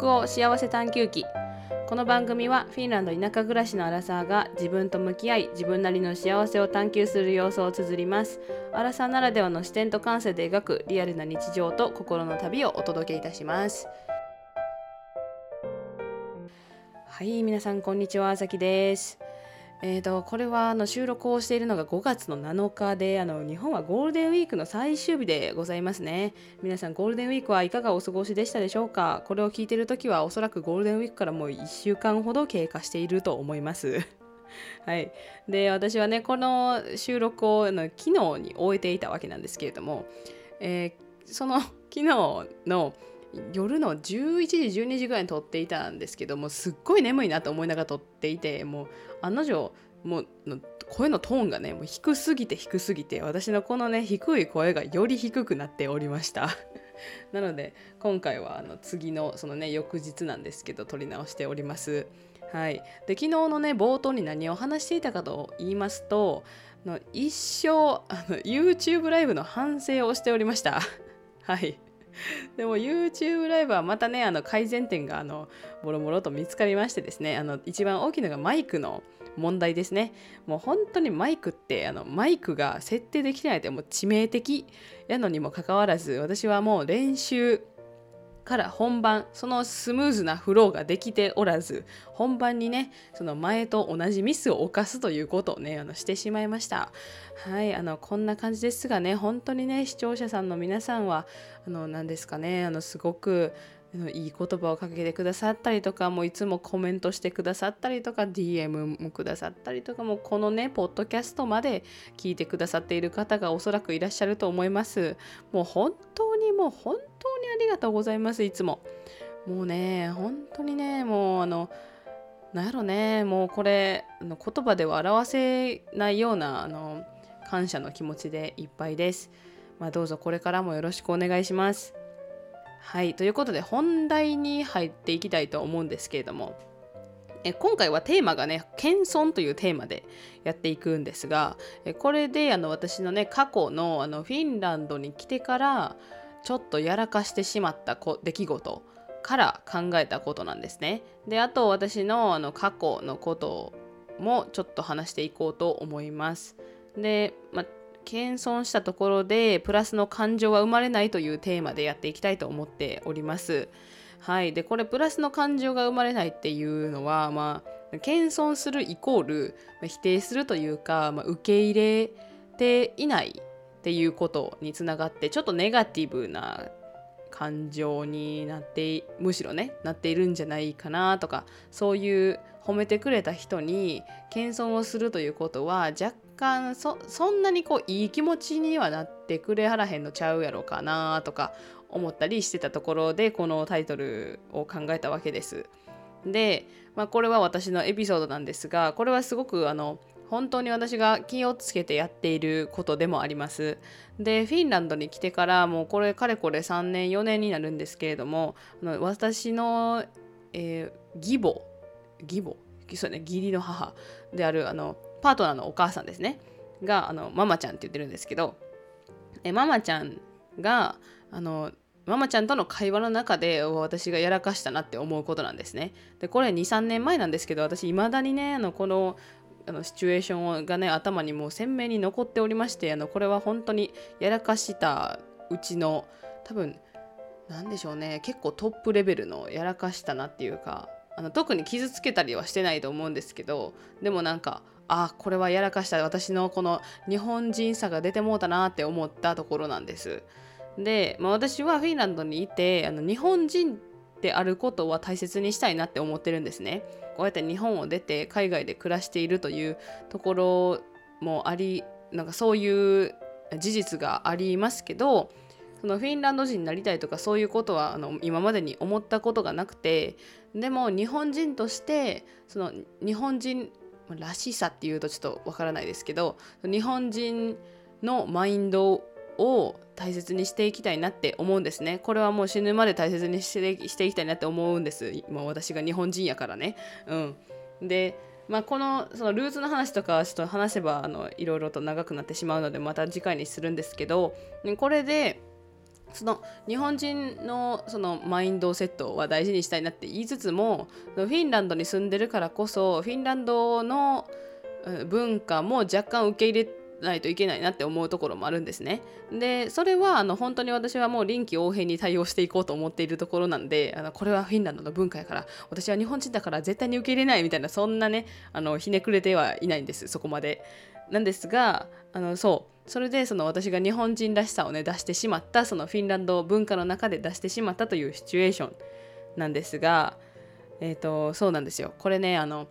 北欧幸せ探求記この番組はフィンランド田舎暮らしのアラサーが自分と向き合い自分なりの幸せを探求する様子を綴ります。アラサーならではの視点と感性で描くリアルな日常と心の旅をお届けいたします。はい皆さんこんにちは。あさきです。えーと、これはあの収録をしているのが5月の7日であの日本はゴールデンウィークの最終日でございますね。皆さんゴールデンウィークはいかがお過ごしでしたでしょうか？これを聞いている時はおそらくゴールデンウィークからもう1週間ほど経過していると思います。はい、で私はねこの収録をの昨日に終えていたわけなんですけれども、えー、その昨日の夜の11時12時ぐらいに撮っていたんですけどもすっごい眠いなと思いながら撮っていてもう案の定もう声のトーンがねもう低すぎて低すぎて私のこのね低い声がより低くなっておりました。なので今回はあの次のそのね翌日なんですけど撮り直しております。はい、で昨日のね冒頭に何を話していたかと言いますとの一生あの YouTube ライブの反省をしておりました。はい。でも YouTube ライブはまたねあの改善点があのボロボロと見つかりましてですねあの一番大きいのがマイクの問題ですね。もう本当にマイクってあのマイクが設定できてないってもう致命的やのにもかかわらず私はもう練習から本番そのスムーズなフローができておらず本番にねその前と同じミスを犯すということをねあのしてしまいました。はいあのこんな感じですがね本当にね視聴者さんの皆さんはあの何ですかねあのすごくいい言葉をかけてくださったりとかもういつもコメントしてくださったりとか DM もくださったりとかもこのねポッドキャストまで聞いてくださっている方がおそらくいらっしゃると思います。もう本当にもう本当にありがとうございますいつも。もうね本当にねもうあのなんやろねもうこれあの言葉では表せないようなあの感謝の気持ちでいっぱいです。まあどうぞこれからもよろしくお願いします。はい、ということで本題に入っていきたいと思うんですけれどもえ今回はテーマがね謙遜というテーマでやっていくんですがえこれであの私のね過去のあのフィンランドに来てからちょっとやらかしてしまった出来事から考えたことなんですね。であと私のあの過去のこともちょっと話していこうと思います。で、ま謙遜したところでプラスの感情は生まれないというテーマでやっていきたいと思っております。はい、でこれプラスの感情が生まれないっていうのは、まあ、謙遜するイコール、ま、否定するというか、まあ、受け入れていないっていうことにつながってちょっとネガティブな感情になってむしろねなっているんじゃないかなとかそういう褒めてくれた人に謙遜をするということは若そそんなにこういい気持ちにはなってくれはらへんのちゃうやろかなとか思ったりしてたところでこのタイトルを考えたわけです。で、まあ、これは私のエピソードなんですがこれはすごくあの本当に私が気をつけてやっていることでもあります。でフィンランドに来てからもうこれかれこれ3年4年になるんですけれども私の、えー、義母義母そうね義理の母であるあのパートナーのお母さんですねがあのママちゃんって言ってるんですけどえママちゃんがあのママちゃんとの会話の中で私がやらかしたなって思うことなんですね。でこれ23年前なんですけど私いまだにねあのこのあのシチュエーションがね頭にもう鮮明に残っておりましてあのこれは本当にやらかしたうちの多分何でしょうね結構トップレベルのやらかしたなっていうかあの特に傷つけたりはしてないと思うんですけどでもなんかあこれはやらかした私のこの日本人さが出てもうたなって思ったところなんです。で、まあ、私はフィンランドにいてあの日本人であることは大切にしたいなって思ってるんですね。こうやって日本を出て海外で暮らしているというところもありなんかそういう事実がありますけどそのフィンランド人になりたいとかそういうことはあの今までに思ったことがなくてでも日本人としてその日本人らしさっていうとちょっとわからないですけど日本人のマインドを大切にしていきたいなって思うんですね。これはもう死ぬまで大切にしてしていきたいなって思うんです。今私が日本人やからね。うん。で、まあ、このそのルーツの話とかちょっと話せばあのいろいろと長くなってしまうのでまた次回にするんですけどこれでその日本人のそのマインドセットは大事にしたいなって言いつつもフィンランドに住んでるからこそフィンランドの文化も若干受け入れないといけないなって思うところもあるんですね。でそれはあの本当に私はもう臨機応変に対応していこうと思っているところなんであのこれはフィンランドの文化やから私は日本人だから絶対に受け入れないみたいなそんなねあのひねくれてはいないんですそこまで。なんですがあのそうそれでその私が日本人らしさをね出してしまったそのフィンランド文化の中で出してしまったというシチュエーションなんですがえっ、ー、とそうなんですよこれねあの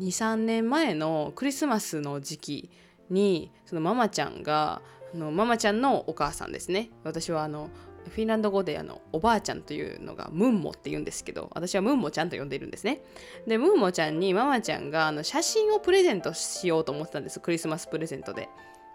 23年前のクリスマスの時期にそのママちゃんがあのママちゃんのお母さんですね。私はあのフィンランド語であのおばあちゃんというのがムンモって言うんですけど私はムンモちゃんと呼んでいるんですね。でムンモちゃんにママちゃんがあの写真をプレゼントしようと思ってたんです。クリスマスプレゼントで。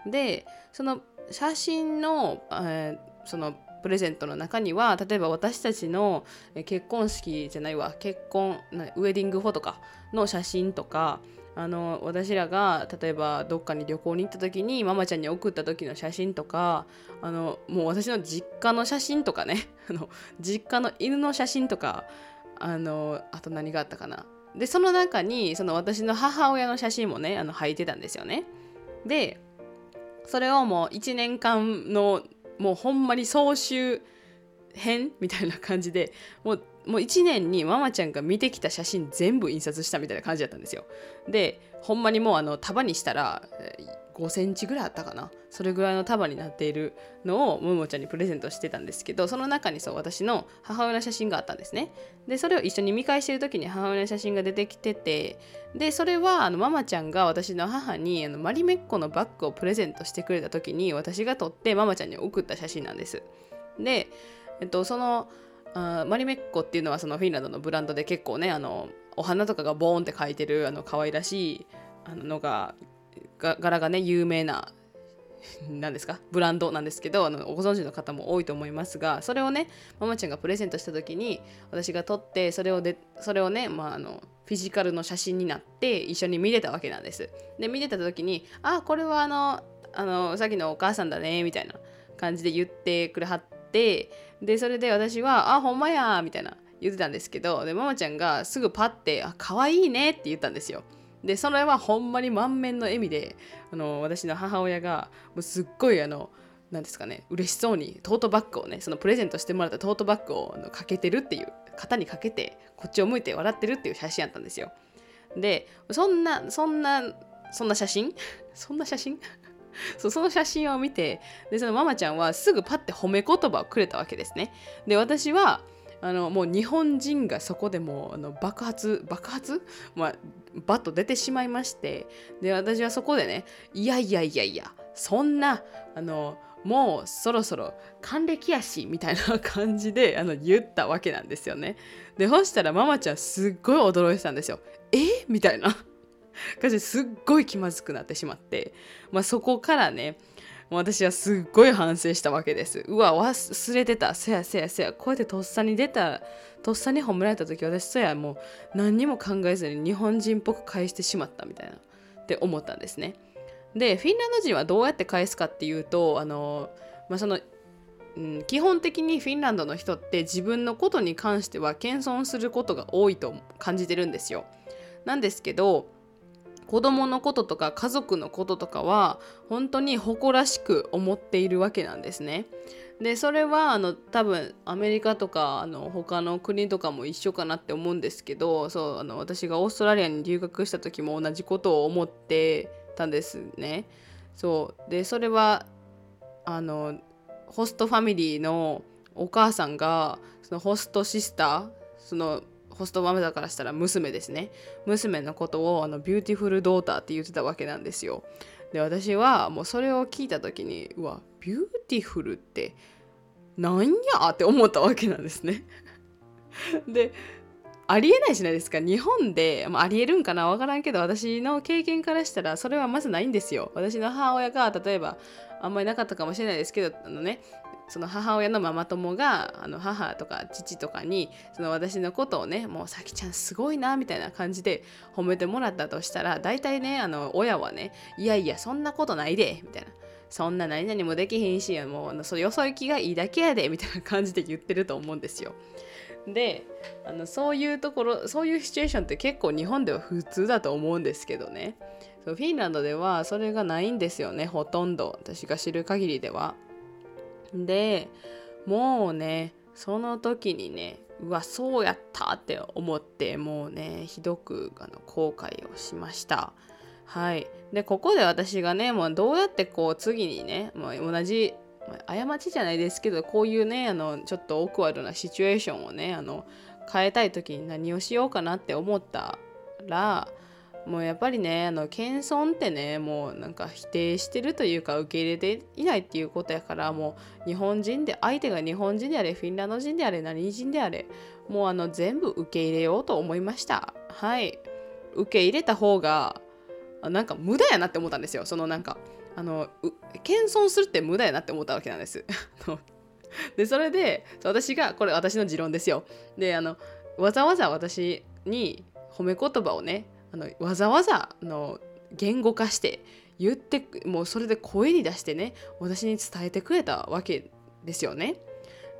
でその写真の、えー、そのプレゼントの中には例えば私たちの結婚式じゃないわ結婚ウェディングフォトかの写真とかあの私らが例えばどっかに旅行に行った時にママちゃんに送った時の写真とかあのもう私の実家の写真とかね あの実家の犬の写真とかあのあと何があったかな。でその中にその私の母親の写真もねあの入ってたんですよね。でそれをもう1年間のもうほんまに総集編みたいな感じでもうもう1年にママちゃんが見てきた写真全部印刷したみたいな感じだったんですよ。でほんまにもうあの束にしたら5センチぐらいあったかな。それぐらいの束になっているのをももちゃんにプレゼントしてたんですけどその中にそう私の母親の写真があったんですね。でそれを一緒に見返してる時に母親の写真が出てきててでそれはあのママちゃんが私の母にあのマリメッコのバッグをプレゼントしてくれた時に私が撮ってママちゃんに送った写真なんです。でえっとそのあマリメッコっていうのはそのフィンランドのブランドで結構ねあのお花とかがボーンって描いてるあの可愛らしいあののが柄がね有名な何ですかブランドなんですけどあのご存知の方も多いと思いますがそれをねママちゃんがプレゼントした時に私が撮ってそれをでそれをね、まあ、あのフィジカルの写真になって一緒に見てたわけなんです。で見てた時に「あこれはあのあのさっきのお母さんだね」みたいな感じで言ってくれはってでそれで私は「あほんまや」みたいな言ってたんですけどでママちゃんがすぐパッて「あ可愛いね」って言ったんですよ。でそれはほんまに満面の笑みであの私の母親がもうすっごいあの何ですかね嬉しそうにトートバッグをねそのプレゼントしてもらったトートバッグをかけてるっていう肩にかけてこっちを向いて笑ってるっていう写真やったんですよでそんなそんなそんな写真そんな写真？そその写真を見てでそのママちゃんはすぐパッて褒め言葉をくれたわけですね。で私はあのもう日本人がそこでもうあの爆発爆発、まあ、バッと出てしまいましてで私はそこでねいやいやいやいやそんなあのもうそろそろ還暦やしみたいな感じであの言ったわけなんですよね。でそしたらママちゃんすっごい驚いてたんですよ。え？みたいな。感じですっごい気まずくなってしまって、まあ、そこからね私はすっごい反省したわけです。うわ、忘れてた。せやせやせや。こうやってとっさに出た、とっさに褒められた時、私そやもう何にも考えずに日本人っぽく返してしまったみたいなって思ったんですね。で、フィンランド人はどうやって返すかっていうと、あの、まあ、その、うん、基本的にフィンランドの人って自分のことに関しては謙遜することが多いと感じてるんですよ。なんですけど、子供のこととか家族のこととかは本当に誇らしく思っているわけなんですね。でそれはあの多分アメリカとかあの他の国とかも一緒かなって思うんですけどそうあの私がオーストラリアに留学した時も同じことを思ってたんですね。そうでそれはあのホストファミリーのお母さんがそのホストシスターそのホストママからしたら娘ですね。娘のことをあの beautiful daughter って言ってたわけなんですよ。で私はもうそれを聞いた時にうわ beautiful ってなんやって思ったわけなんですね。でありえないじゃないですか。日本で、まあ、ありえるんかなわからんけど私の経験からしたらそれはまずないんですよ。私の母親が例えばあんまりなかったかもしれないですけどあのねその母親のママ友があの母とか父とかにその私のことをねもうさきちゃんすごいなみたいな感じで褒めてもらったとしたら大体ねあの親はねいやいやそんなことないでみたいなそんな何々もできひんしもうそよそ行きがいいだけやでみたいな感じで言ってると思うんですよ。であのそういうところそういうシチュエーションって結構日本では普通だと思うんですけどねフィンランドではそれがないんですよねほとんど私が知る限りでは。でもうねその時にねうわそうやったって思ってもうねひどくあの後悔をしました。はい。でここで私がねもうどうやってこう次にね、まあ、同じ過ちじゃないですけどこういうねあのちょっとオークワードなシチュエーションをねあの変えたい時に何をしようかなって思ったらもうやっぱりねあの謙遜ってねもうなんか否定してるというか受け入れていないっていうことやからもう日本人で相手が日本人であれフィンランド人であれ何人であれもうあの全部受け入れようと思いました。はい。受け入れた方がなんか無駄やなって思ったんですよ。そのなんかあの謙遜するって無駄やなって思ったわけなんです。でそれで私がこれ私の持論ですよ。であのわざわざ私に褒め言葉をねあのわざわざの言語化して言ってもうそれで声に出してね私に伝えてくれたわけですよね。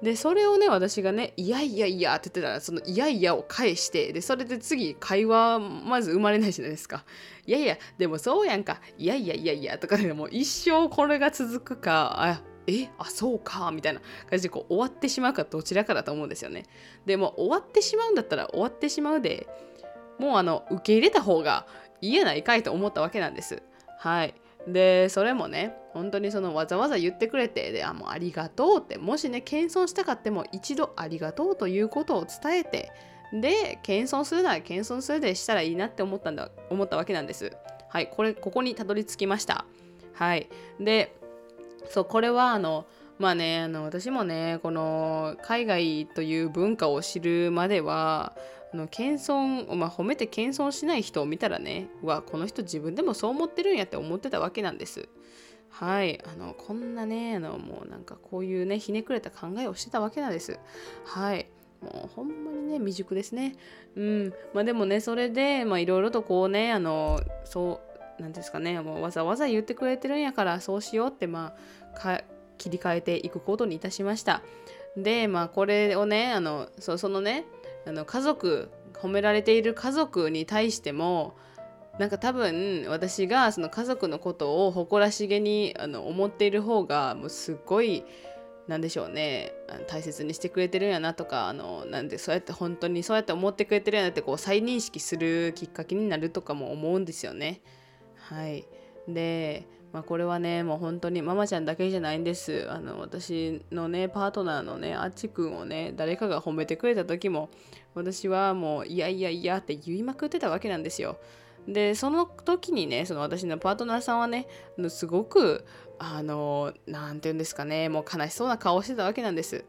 でそれをね私がね「いやいやいや」って言ってたらその「いやいや」を返してでそれで次会話まず生まれないじゃないですか。いやいやでもそうやんかいやいやいやいやとかでも一生これが続くかあえあそうかみたいな感じでこう終わってしまうかどちらかだと思うんですよね。でも終わってしまうんだったら終わってしまうでもうあの受け入れた方がいいやないかいと思ったわけなんです。はい。でそれもね本当にそのわざわざ言ってくれてであもうありがとうってもしね謙遜したかっても一度ありがとうということを伝えてで謙遜するなら謙遜するでしたらいいなって思ったんだ思ったわけなんです。はいこれここにたどり着きました。はいでそうこれはあのまあねあの私もねこの海外という文化を知るまではの謙遜、まあ、褒めて謙遜しない人を見たらねこの人自分でもそう思ってるんやって思ってたわけなんです。はい。あのこんなねあのもうなんかこういうねひねくれた考えをしてたわけなんです。はい。もうほんまにね未熟ですね。うん。まあでもねそれでいろいろとこうねあのそうなんですかねもうわざわざ言ってくれてるんやからそうしようってまあ切り替えていくことにいたしました。でまあこれをねあのそそのねあの家族褒められている家族に対してもなんか多分私がその家族のことを誇らしげにあの思っている方がもうすっごいなんでしょうね大切にしてくれてるんやなとかあのなんでそうやって本当にそうやって思ってくれてるんやなってこう再認識するきっかけになるとかも思うんですよね。はい、でまあ、これはねもう本当にママちゃんだけじゃないんです。あの私のねパートナーのねあっちくんをね誰かが褒めてくれた時も私はもういやいやいやって言いまくってたわけなんですよ。でその時にねその私のパートナーさんはねすごくあの何て言うんですかねもう悲しそうな顔してたわけなんです。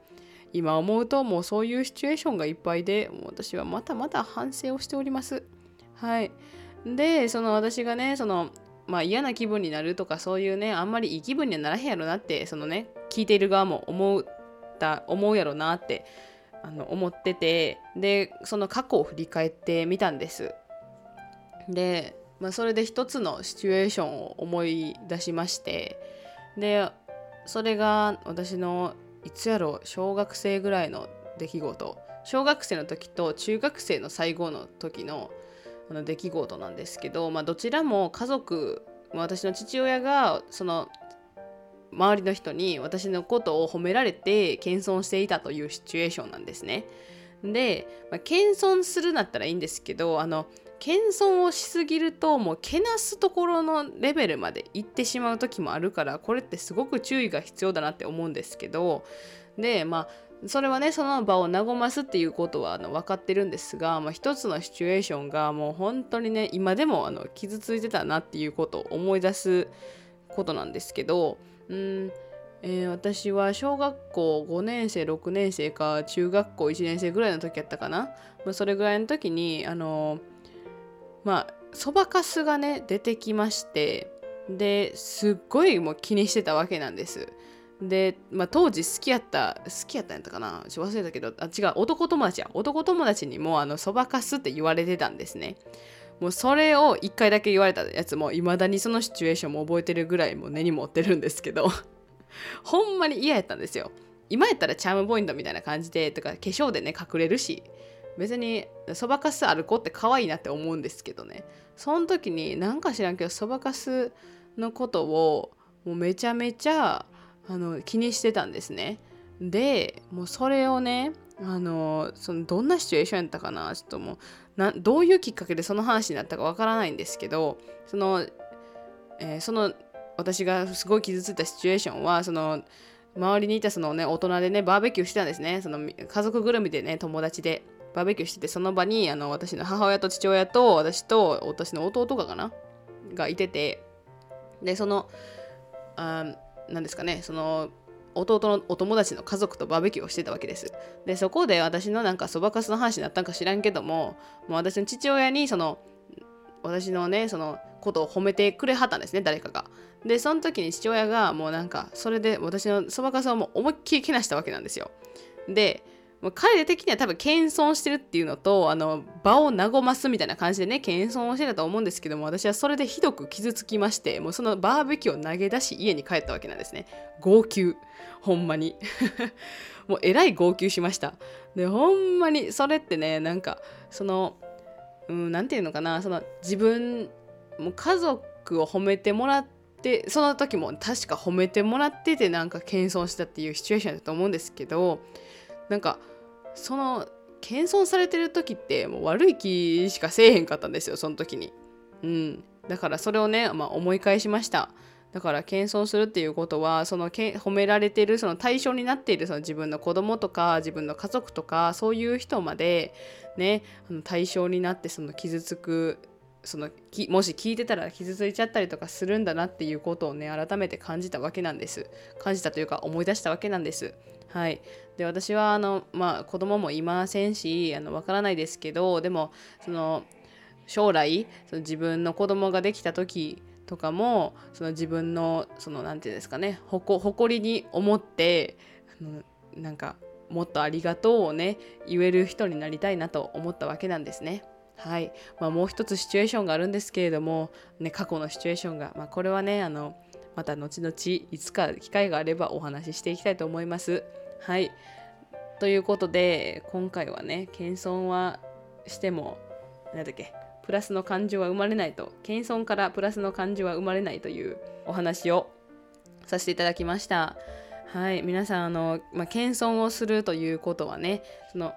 今思うともうそういうシチュエーションがいっぱいでもう私はまたまた反省をしております。はい。でその私がねそのまあ嫌な気分になるとかそういうねあんまりいい気分にはならへんやろなってそのね聞いている側も思った思うやろなってあの思っててでその過去を振り返ってみたんです。で、まあ、それで一つのシチュエーションを思い出しましてでそれが私のいつやろう小学生ぐらいの出来事。小学生の時と中学生の最後の時のあの出来事なんですけど、まあ、どちらも家族私の父親がその周りの人に私のことを褒められて謙遜していたというシチュエーションなんですね。で、まあ、謙遜するんだったらいいんですけどあの謙遜をしすぎるともうけなすところのレベルまで行ってしまう時もあるからこれってすごく注意が必要だなって思うんですけどでまあそれはねその場を和ますっていうことはあの分かってるんですが、まあ、一つのシチュエーションがもう本当にね今でもあの傷ついてたなっていうことを思い出すことなんですけどうんえー、私は小学校5年生6年生か中学校1年生ぐらいの時やったかな、まあ、それぐらいの時にあのまあそばかすがね出てきましてですっごいもう気にしてたわけなんです。で、まあ、当時好きやった好きやったんやったかな？ちょ忘れたけどあ違う男友達や。男友達にもあのそばかすって言われてたんですね。もうそれを1回だけ言われたやつもいまだにそのシチュエーションも覚えてるぐらいもう根に持ってるんですけど。ほんまに嫌やったんですよ。今やったらチャームポイントみたいな感じでとか化粧でね隠れるし。別にそばかすある子って可愛いなって思うんですけどね。その時になんか知らんけどそばかすのことをもうめちゃめちゃあの気にしてたんですね。でもうそれをねあのそのどんなシチュエーションやったかなちょっともうなどういうきっかけでその話になったかわからないんですけどその、えー、その私がすごい傷ついたシチュエーションはその周りにいたそのね大人でねバーベキューしてたんですね。その家族ぐるみでね友達でバーベキューしててその場にあの私の母親と父親と私と私の弟がかながいててでそのあ何ですかねその弟のお友達の家族とバーベキューをしてたわけです。でそこで私のなんかそばかすの話になったんか知らんけどももう私の父親にその私のねそのことを褒めてくれはったんですね誰かが。でその時に父親がもうなんかそれで私のそばかすをもう思いっきりけなしたわけなんですよ。で彼的には多分謙遜してるっていうのとあの場を和ますみたいな感じでね謙遜をしてたと思うんですけども私はそれでひどく傷つきましてもうそのバーベキューを投げ出し家に帰ったわけなんですね。号泣。ほんまに。もうえらい号泣しました。でほんまにそれってねなんかそのうん何て言うのかなその自分もう家族を褒めてもらってその時も確か褒めてもらっててなんか謙遜したっていうシチュエーションだと思うんですけどなんかその謙遜されてる時ってもう悪い気しかせえへんかったんですよその時に。うん、だからそれをね、まあ、思い返しました。だから謙遜するっていうことはそのけ褒められてるその対象になっているその自分の子供とか自分の家族とかそういう人までねあの対象になってその傷つくそのもし聞いてたら傷ついちゃったりとかするんだなっていうことをね改めて感じたわけなんです感じたというか思い出したわけなんですはい、で私はあの、まあ、子供もいませんしあのわからないですけどでもその将来その自分の子供ができた時とかもその自分のその何て言うんですかね誇りに思ってあのなんかもっとありがとうをね言える人になりたいなと思ったわけなんですね。はいまあ、もう一つシチュエーションがあるんですけれども、ね、過去のシチュエーションが、まあ、これはねあのまた後々いつか機会があればお話ししていきたいと思います。はい。ということで、今回はね、謙遜はしても、何だっけ、プラスの感情は生まれないと、謙遜からプラスの感情は生まれないというお話をさせていただきました。はい、皆さん、あの、まあ、謙遜をするということはね、その、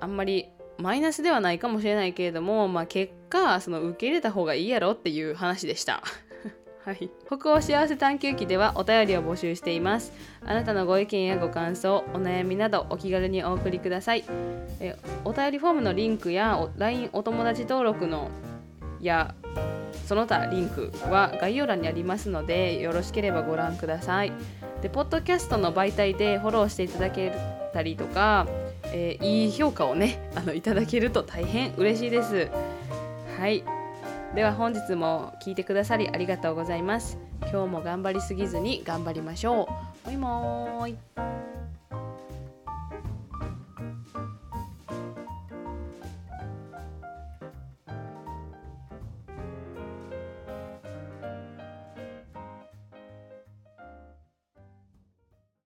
あんまりマイナスではないかもしれないけれども、まあ、結果、その受け入れた方がいいやろっていう話でした。はい、北欧幸せ探求記ではお便りを募集しています。あなたのご意見やご感想お悩みなどお気軽にお送りください。えお便りフォームのリンクや LINE お友達登録のやその他リンクは概要欄にありますのでよろしければご覧ください。でポッドキャストの媒体でフォローしていただけたりとか、えー、いい評価をねあのいただけると大変嬉しいです。はい。では本日も聞いてくださりありがとうございます。今日も頑張りすぎずに頑張りましょう。もいもーい。